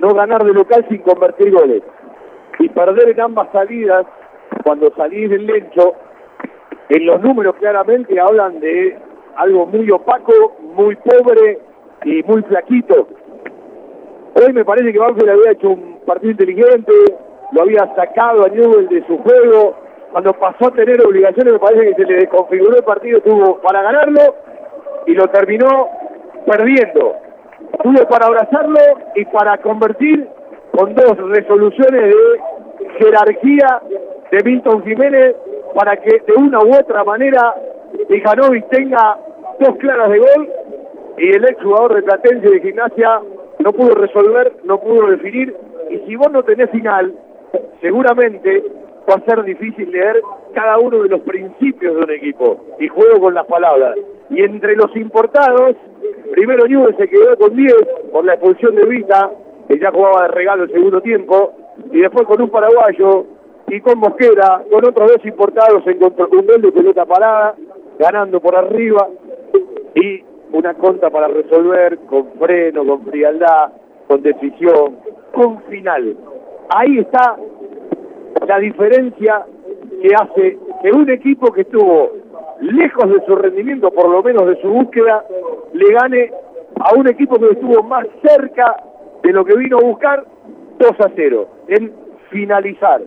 no ganar de local sin convertir goles. Y perder en ambas salidas, cuando salís del lecho, en los números claramente hablan de algo muy opaco, muy pobre y muy flaquito. Hoy me parece que Banfield había hecho un partido inteligente, lo había sacado a Newell de su juego. Cuando pasó a tener obligaciones, me parece que se le desconfiguró el partido, tuvo para ganarlo y lo terminó perdiendo. Tuvo para abrazarlo y para convertir con dos resoluciones de jerarquía de Milton Jiménez para que de una u otra manera Tijanovic tenga dos claras de gol y el ex jugador de Platense de Gimnasia no pudo resolver, no pudo definir y si vos no tenés final, seguramente va a ser difícil leer cada uno de los principios de un equipo y juego con las palabras. Y entre los importados, primero Newell se quedó con 10 por la expulsión de Vita, que ya jugaba de regalo el segundo tiempo, y después con un paraguayo y con Mosquera, con otros dos importados en contra un gol de pelota parada, ganando por arriba, y una conta para resolver con freno, con frialdad, con decisión, con final. Ahí está la diferencia que hace que un equipo que estuvo lejos de su rendimiento, por lo menos de su búsqueda, le gane a un equipo que estuvo más cerca de lo que vino a buscar 2 a 0, en finalizar,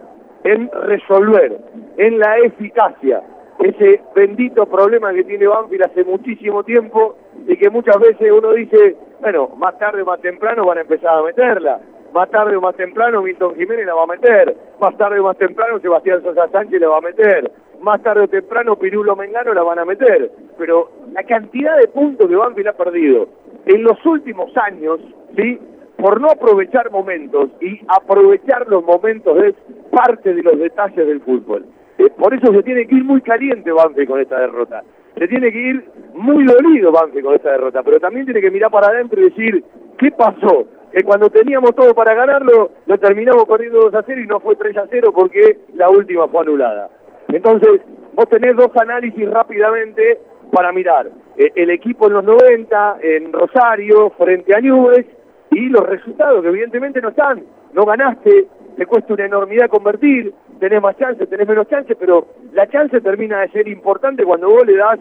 en resolver, en la eficacia, ese bendito problema que tiene Banfield hace muchísimo tiempo y que muchas veces uno dice, bueno, más tarde o más temprano van a empezar a meterla, más tarde o más temprano Milton Jiménez la va a meter, más tarde o más temprano Sebastián Sosa Sánchez la va a meter, más tarde o temprano Pirulo Mengano la van a meter, pero la cantidad de puntos que Banfield ha perdido en los últimos años, ¿sí? por no aprovechar momentos y aprovechar los momentos es parte de los detalles del fútbol. Eh, por eso se tiene que ir muy caliente Banfield con esta derrota. Se tiene que ir muy dolido Banfield con esta derrota, pero también tiene que mirar para adentro y decir, ¿qué pasó? Que cuando teníamos todo para ganarlo, lo terminamos corriendo 2 a 0 y no fue 3 a 0 porque la última fue anulada. Entonces, vos tenés dos análisis rápidamente para mirar. Eh, el equipo en los 90, en Rosario, frente a Nubes, y los resultados que evidentemente no están. No ganaste, te cuesta una enormidad convertir, tenés más chance, tenés menos chance, pero la chance termina de ser importante cuando vos le das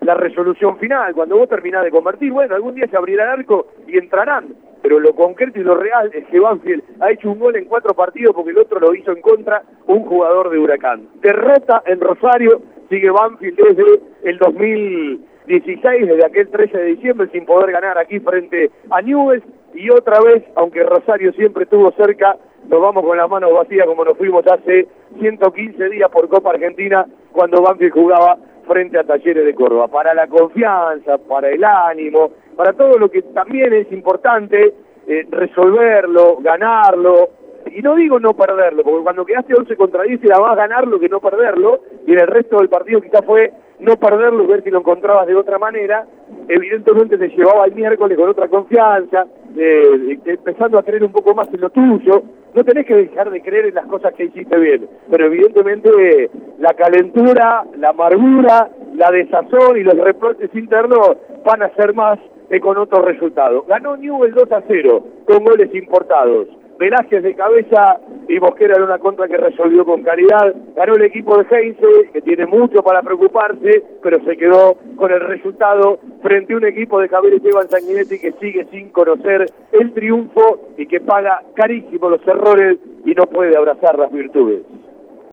la resolución final, cuando vos terminás de convertir, bueno, algún día se abrirá el arco y entrarán, pero lo concreto y lo real es que Banfield ha hecho un gol en cuatro partidos porque el otro lo hizo en contra un jugador de Huracán. Derrota en Rosario, sigue Banfield desde el 2016, desde aquel 13 de diciembre, sin poder ganar aquí frente a Newell's, y otra vez, aunque Rosario siempre estuvo cerca, nos vamos con las manos vacías como nos fuimos hace 115 días por Copa Argentina cuando Banfield jugaba frente a Talleres de Córdoba. Para la confianza, para el ánimo, para todo lo que también es importante, eh, resolverlo, ganarlo, y no digo no perderlo, porque cuando quedaste 11 contra 10 era más ganarlo que no perderlo, y en el resto del partido quizás fue no perderlo, ver si lo encontrabas de otra manera, evidentemente te llevaba el miércoles con otra confianza, eh, empezando a creer un poco más en lo tuyo, no tenés que dejar de creer en las cosas que hiciste bien, pero evidentemente la calentura, la amargura, la desazón y los reproches internos van a ser más que con otros resultados. Ganó Newell 2 a 0 con goles importados. Velázquez de cabeza y Mosquera en una contra que resolvió con caridad. Ganó el equipo de Heinze, que tiene mucho para preocuparse, pero se quedó con el resultado frente a un equipo de Javier Esteban Sanguinetti que sigue sin conocer el triunfo y que paga carísimo los errores y no puede abrazar las virtudes.